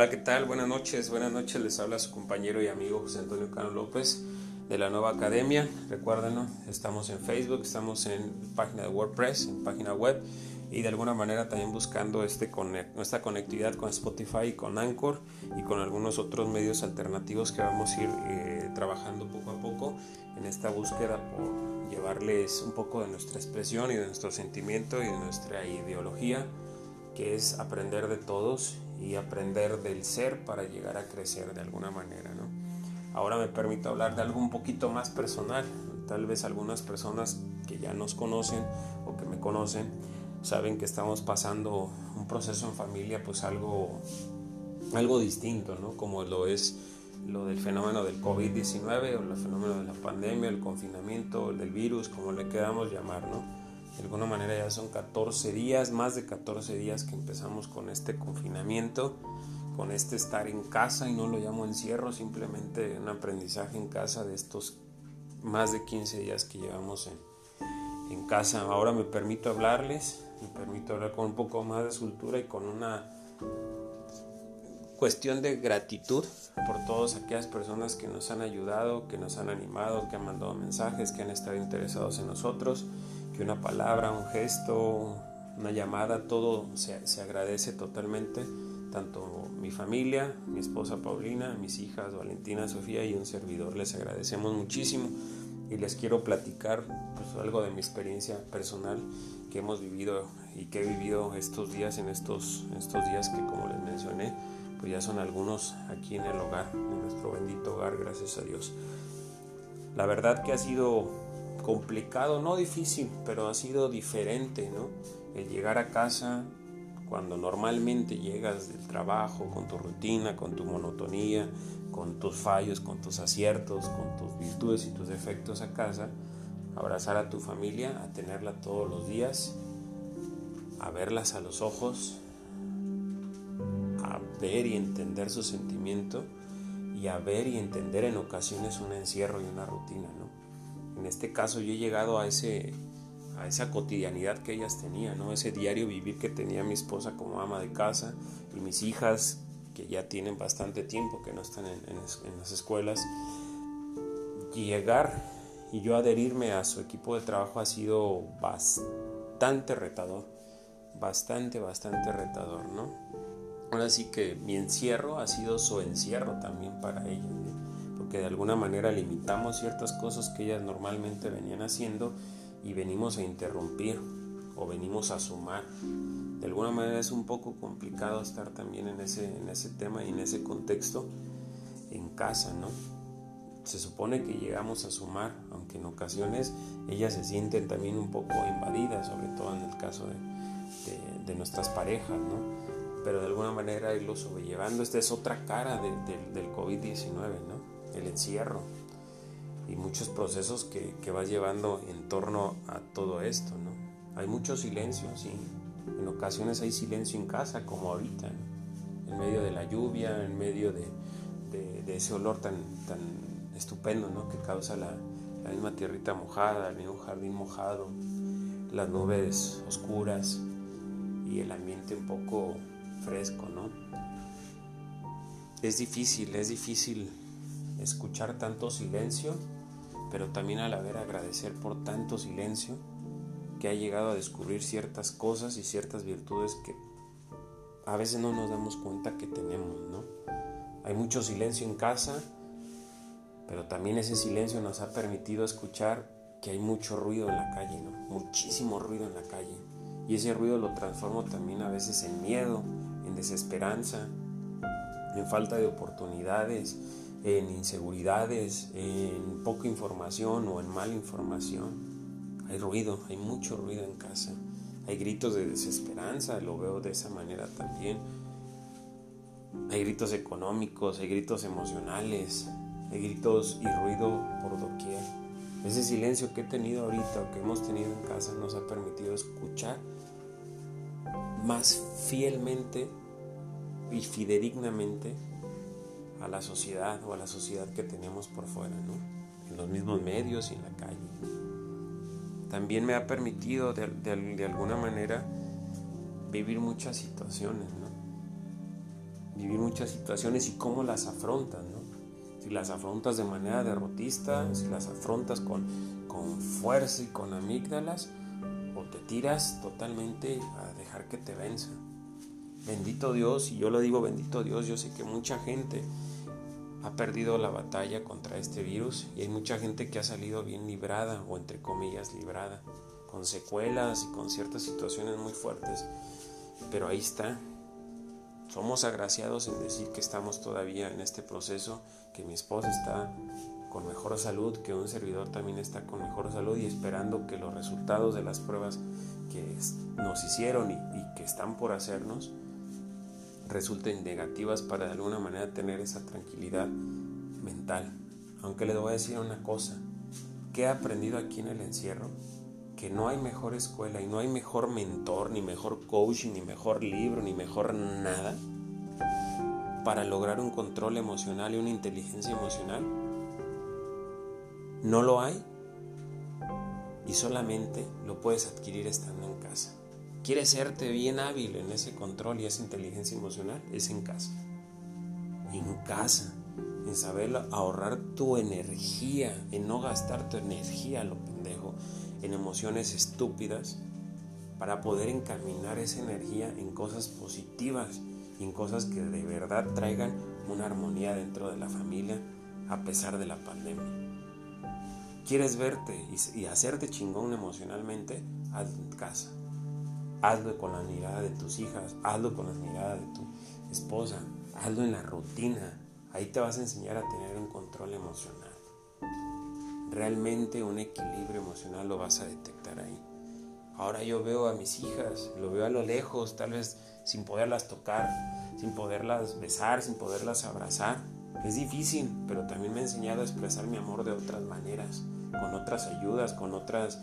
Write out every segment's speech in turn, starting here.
Hola, ¿qué tal? Buenas noches, buenas noches. Les habla su compañero y amigo José Antonio Cano López de la nueva academia. Recuérdenlo, estamos en Facebook, estamos en página de WordPress, en página web y de alguna manera también buscando este nuestra conectividad con Spotify, con Anchor y con algunos otros medios alternativos que vamos a ir eh, trabajando poco a poco en esta búsqueda por llevarles un poco de nuestra expresión y de nuestro sentimiento y de nuestra ideología que es aprender de todos y aprender del ser para llegar a crecer de alguna manera. ¿no? Ahora me permito hablar de algo un poquito más personal. Tal vez algunas personas que ya nos conocen o que me conocen saben que estamos pasando un proceso en familia pues algo, algo distinto, ¿no? como lo es lo del fenómeno del COVID-19 o el fenómeno de la pandemia, el confinamiento, el del virus, como le queramos llamar. ¿no? De alguna manera ya son 14 días, más de 14 días que empezamos con este confinamiento, con este estar en casa y no lo llamo encierro, simplemente un aprendizaje en casa de estos más de 15 días que llevamos en, en casa. Ahora me permito hablarles, me permito hablar con un poco más de soltura y con una cuestión de gratitud por todas aquellas personas que nos han ayudado, que nos han animado, que han mandado mensajes, que han estado interesados en nosotros una palabra, un gesto, una llamada, todo se, se agradece totalmente, tanto mi familia, mi esposa Paulina, mis hijas Valentina, Sofía y un servidor. Les agradecemos muchísimo y les quiero platicar pues, algo de mi experiencia personal que hemos vivido y que he vivido estos días, en estos, estos días que como les mencioné, pues ya son algunos aquí en el hogar, en nuestro bendito hogar, gracias a Dios. La verdad que ha sido complicado, no difícil, pero ha sido diferente, ¿no? El llegar a casa cuando normalmente llegas del trabajo con tu rutina, con tu monotonía, con tus fallos, con tus aciertos, con tus virtudes y tus defectos a casa, abrazar a tu familia, a tenerla todos los días, a verlas a los ojos, a ver y entender su sentimiento y a ver y entender en ocasiones un encierro y una rutina, ¿no? En este caso yo he llegado a, ese, a esa cotidianidad que ellas tenían, ¿no? ese diario vivir que tenía mi esposa como ama de casa y mis hijas que ya tienen bastante tiempo que no están en, las escuelas. Llegar y yo adherirme a su equipo de trabajo ha sido bastante retador, bastante, bastante retador, ¿no? Ahora sí que mi encierro ha sido su encierro también para ellos que de alguna manera limitamos ciertas cosas que ellas normalmente venían haciendo y venimos a interrumpir o venimos a sumar. De alguna manera es un poco complicado estar también en ese, en ese tema y en ese contexto en casa, ¿no? Se supone que llegamos a sumar, aunque en ocasiones ellas se sienten también un poco invadidas, sobre todo en el caso de, de, nuestras parejas, ¿no? Pero de alguna manera irlo sobrellevando, esta es otra cara del COVID-19, ¿no? El encierro y muchos procesos que, que vas llevando en torno a todo esto, ¿no? Hay mucho silencio, sí. En ocasiones hay silencio en casa, como ahorita, en medio de la lluvia, en medio de, de, ese olor tan, tan estupendo, ¿no? Que causa la, la misma tierrita mojada, el mismo jardín mojado, las nubes oscuras y el ambiente un poco fresco, ¿no? Es difícil, es difícil escuchar tanto silencio, pero también a la vez agradecer por tanto silencio que ha llegado a descubrir ciertas cosas y ciertas virtudes que a veces no nos damos cuenta que tenemos, ¿no? Hay mucho silencio en casa, pero también ese silencio nos ha permitido escuchar que hay mucho ruido en la calle, ¿no? Muchísimo ruido en la calle. Y ese ruido lo transformo también a veces en miedo, en desesperanza, en falta de oportunidades, en inseguridades, en poca información o en mala información. Hay ruido, hay mucho ruido en casa. Hay gritos de desesperanza, lo veo de esa manera también. Hay gritos económicos, hay gritos emocionales, hay gritos y ruido por doquier. Ese silencio que he tenido ahorita o que hemos tenido en casa nos ha permitido escuchar más fielmente y fidedignamente a la sociedad o a la sociedad que tenemos por fuera, ¿no? en los mismos medios y en la calle. También me ha permitido de, de, alguna manera vivir muchas situaciones, ¿no? vivir muchas situaciones y cómo las afrontas, ¿no? Si las afrontas de manera derrotista, si las afrontas con, con fuerza y con amígdalas, o te tiras totalmente a dejar que te venza. Bendito Dios, y yo lo digo bendito Dios, yo sé que mucha gente ha perdido la batalla contra este virus y hay mucha gente que ha salido bien librada o entre comillas librada, con secuelas y con ciertas situaciones muy fuertes. Pero ahí está. Somos agraciados en decir que estamos todavía en este proceso, que mi esposa está con mejor salud, que un servidor también está con mejor salud y esperando que los resultados de las pruebas que nos hicieron y, y que están por hacernos resulten negativas para de alguna manera tener esa tranquilidad mental. Aunque les voy a decir una cosa, que he aprendido aquí en el encierro, que no hay mejor escuela y no hay mejor mentor, ni mejor coaching, ni mejor libro, ni mejor nada para lograr un control emocional y una inteligencia emocional. No lo hay y solamente lo puedes adquirir estando en casa. ¿Quieres serte bien hábil en ese control y esa inteligencia emocional? Es en casa. En casa. En saber ahorrar tu energía, en no gastar tu energía, lo pendejo, en emociones estúpidas, para poder encaminar esa energía en cosas positivas en cosas que de verdad traigan una armonía dentro de la familia a pesar de la pandemia. ¿Quieres verte y, hacerte chingón emocionalmente? En casa Hazlo con la mirada de tus hijas, hazlo con la mirada de tu esposa, hazlo en la rutina. Ahí te vas a enseñar a tener un control emocional. Realmente un equilibrio emocional lo vas a detectar ahí. Ahora yo veo a mis hijas, lo veo a lo lejos, tal vez sin poderlas tocar, sin poderlas besar, sin poderlas abrazar. Es difícil, pero también me ha enseñado a expresar mi amor de otras maneras, con otras ayudas, con otras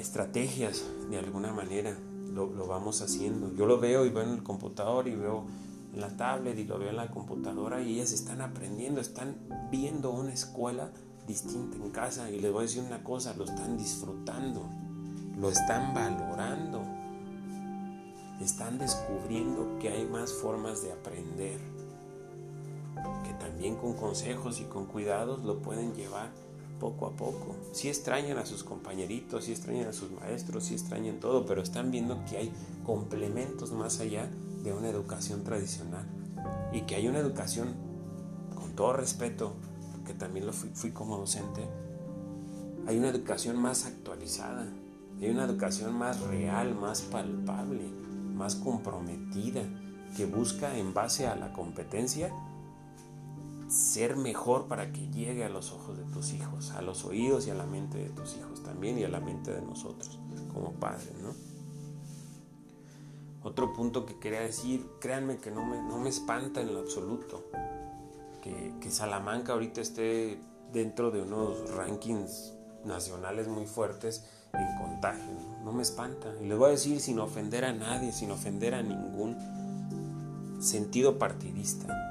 estrategias de alguna manera. Lo, vamos haciendo. Yo lo veo y veo en el computador y veo en la tablet y lo veo en la computadora y ellas están aprendiendo, están viendo una escuela distinta en casa y les voy a decir una cosa, lo están disfrutando, lo están valorando, están descubriendo que hay más formas de aprender, que también con consejos y con cuidados lo pueden llevar poco a poco. Si extrañan a sus compañeritos, si extrañan a sus maestros, si extrañan todo, pero están viendo que hay complementos más allá de una educación tradicional y que hay una educación, con todo respeto, que también lo fui, fui como docente, hay una educación más actualizada, hay una educación más real, más palpable, más comprometida, que busca en base a la competencia ser mejor para que llegue a los ojos de tus hijos, a los oídos y a la mente de tus hijos también y a la mente de nosotros como padres, ¿no? Otro punto que quería decir, créanme que no me, no me espanta en lo absoluto que, que Salamanca ahorita esté dentro de unos rankings nacionales muy fuertes en contagio, ¿no? no me espanta. Y les voy a decir sin ofender a nadie, sin ofender a ningún sentido partidista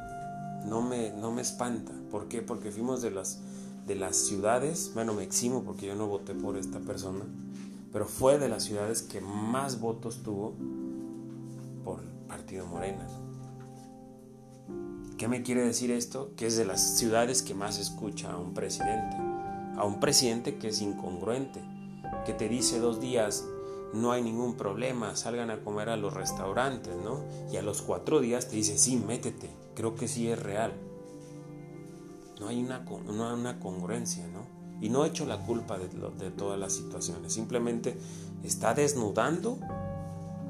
no me, no me espanta. ¿Por qué? Porque fuimos de las, de las ciudades, bueno, me eximo porque yo no voté por esta persona, pero fue de las ciudades que más votos tuvo por Partido Morena. ¿Qué me quiere decir esto? Que es de las ciudades que más escucha a un presidente, a un presidente que es incongruente, que te dice dos días, no hay ningún problema, salgan a comer a los restaurantes, ¿no? Y a los cuatro días te dice, sí, métete, creo que sí es real. No hay una, una congruencia, ¿no? Y no he hecho la culpa de, de todas las situaciones, simplemente está desnudando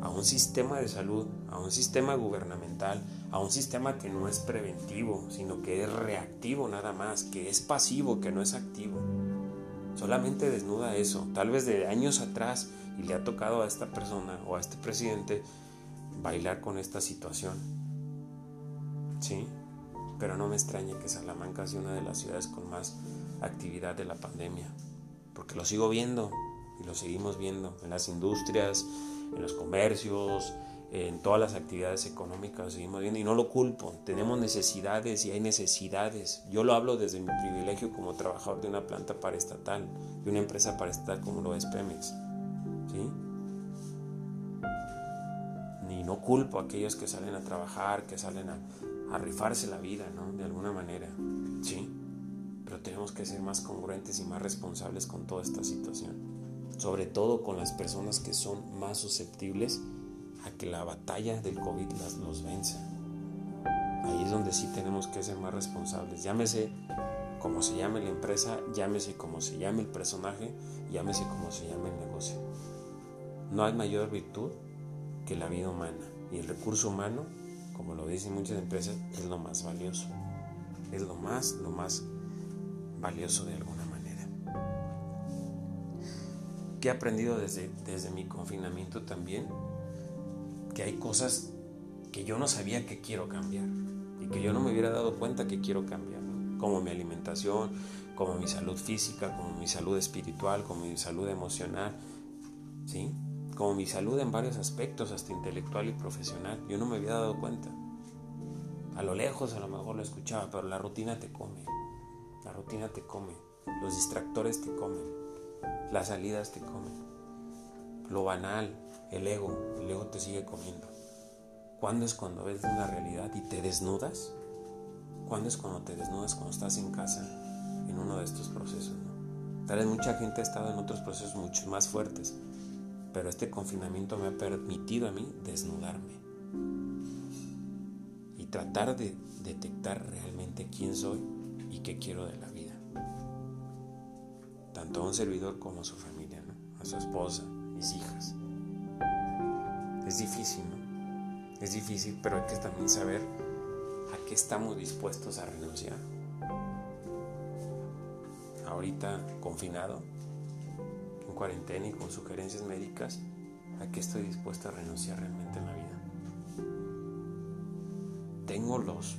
a un sistema de salud, a un sistema gubernamental, a un sistema que no es preventivo, sino que es reactivo nada más, que es pasivo, que no es activo. Solamente desnuda eso. Tal vez de años atrás y le ha tocado a esta persona o a este presidente bailar con esta situación. ¿Sí? Pero no me extraña que Salamanca sea una de las ciudades con más actividad de la pandemia. Porque lo sigo viendo y lo seguimos viendo en las industrias, en los comercios, en todas las actividades económicas, seguimos viendo y no lo culpo. Tenemos necesidades y hay necesidades. Yo lo hablo desde mi privilegio como trabajador de una planta paraestatal, de una empresa paraestatal como lo es Pemex no culpo a aquellos que salen a trabajar, que salen a, a la vida, ¿no? De alguna manera, ¿sí? Pero tenemos que ser más congruentes y más responsables con toda esta situación. Sobre todo con las personas que son más susceptibles a que la batalla del COVID las, los venza. Ahí es donde sí tenemos que ser más responsables. Llámese como se llame la empresa, llámese como se llame el personaje, llámese como se llame el negocio. No hay mayor virtud que la vida humana. Y el recurso humano, como lo dicen muchas empresas, es lo más valioso. Es lo más, lo más valioso de alguna manera. ¿Qué he aprendido desde, desde mi confinamiento también? Que hay cosas que yo no sabía que quiero cambiar y que yo no me hubiera dado cuenta que quiero cambiar, como mi alimentación, como mi salud física, como mi salud espiritual, como mi salud emocional, ¿sí? Como mi salud en varios aspectos, hasta intelectual y profesional. Yo no me había dado cuenta. A lo lejos a lo mejor lo escuchaba, pero la rutina te come. La rutina te come. Los distractores te comen. Las salidas te comen. Lo banal, el ego, el ego te sigue comiendo. ¿Cuándo es cuando ves una realidad y te desnudas? ¿Cuándo es cuando te desnudas cuando estás en casa en uno de estos procesos? Tal vez mucha gente ha estado en otros procesos mucho más fuertes, pero este confinamiento me ha permitido a mí desnudarme y tratar de detectar realmente quién soy y qué quiero de la vida. Tanto a un servidor como a su familia, a su esposa, mis hijas. Es difícil, ¿no? Es difícil, pero hay que también saber a qué estamos dispuestos a renunciar. Ahorita confinado, cuarentena y con sugerencias médicas, ¿a qué estoy dispuesto a renunciar realmente en la vida? ¿Tengo los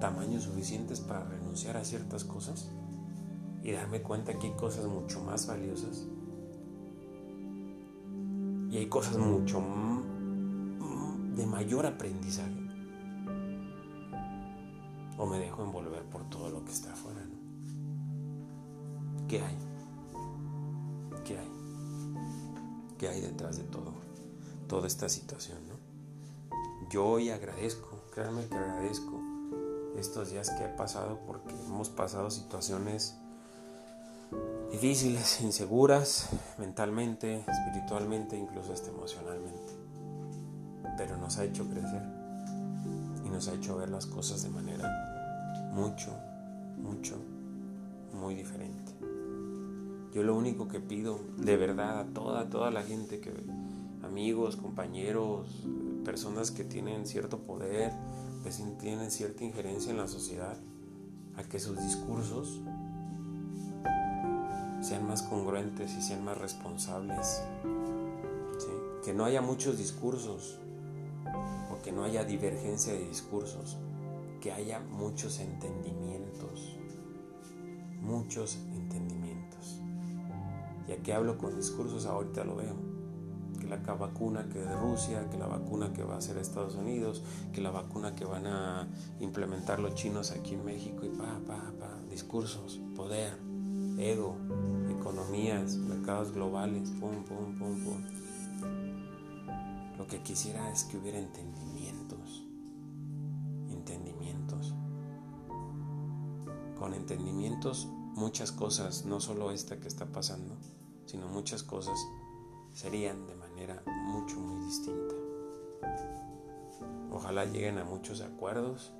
tamaños suficientes para renunciar a ciertas cosas y darme cuenta que hay cosas mucho más valiosas? Y hay cosas mucho de mayor aprendizaje. O me dejo envolver por todo lo que está afuera. ¿Qué hay? ¿Qué hay detrás de todo? Toda esta situación, ¿no? Yo hoy agradezco, créanme que agradezco estos días que he pasado porque hemos pasado situaciones difíciles, inseguras, mentalmente, espiritualmente, incluso hasta emocionalmente. Pero nos ha hecho crecer y nos ha hecho ver las cosas de manera mucho, mucho, muy diferente. Yo lo único que pido de verdad a toda, toda la gente que, amigos, compañeros, personas que tienen cierto poder, que tienen cierta injerencia en la sociedad, a que sus discursos sean más congruentes y sean más responsables. Que no haya muchos discursos o que no haya divergencia de discursos, que haya muchos entendimientos, muchos entendimientos. Ya que hablo con discursos, ahorita lo veo. Que la vacuna que de Rusia, que la vacuna que va a ser Estados Unidos, que la vacuna que van a implementar los chinos aquí en México y pa, pa, pa. Discursos, poder, ego, economías, mercados globales, pum, pum, pum, pum. Lo que quisiera es que hubiera entendimientos. Entendimientos. Con entendimientos muchas cosas, no solo esta que está pasando, sino muchas cosas serían de manera mucho, muy distinta. Ojalá lleguen a muchos acuerdos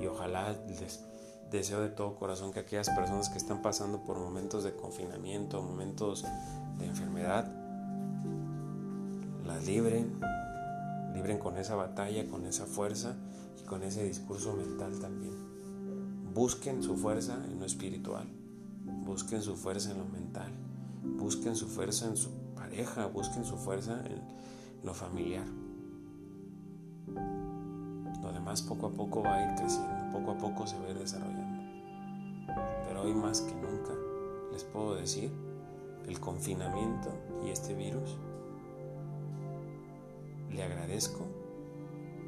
y ojalá les deseo de todo corazón que aquellas personas que están pasando por momentos de confinamiento, momentos de enfermedad, las libren, libren con esa batalla, con esa fuerza y con ese discurso mental también. Busquen su fuerza en lo espiritual, busquen su fuerza en lo mental busquen su fuerza en su pareja, busquen su fuerza en lo familiar. Lo demás poco a poco va a ir creciendo, poco a poco se va a ir desarrollando. Pero hoy más que nunca les puedo decir, el confinamiento y este virus, le agradezco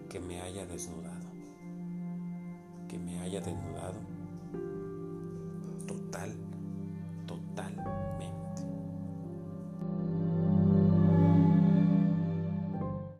que me haya desnudado, que me haya desnudado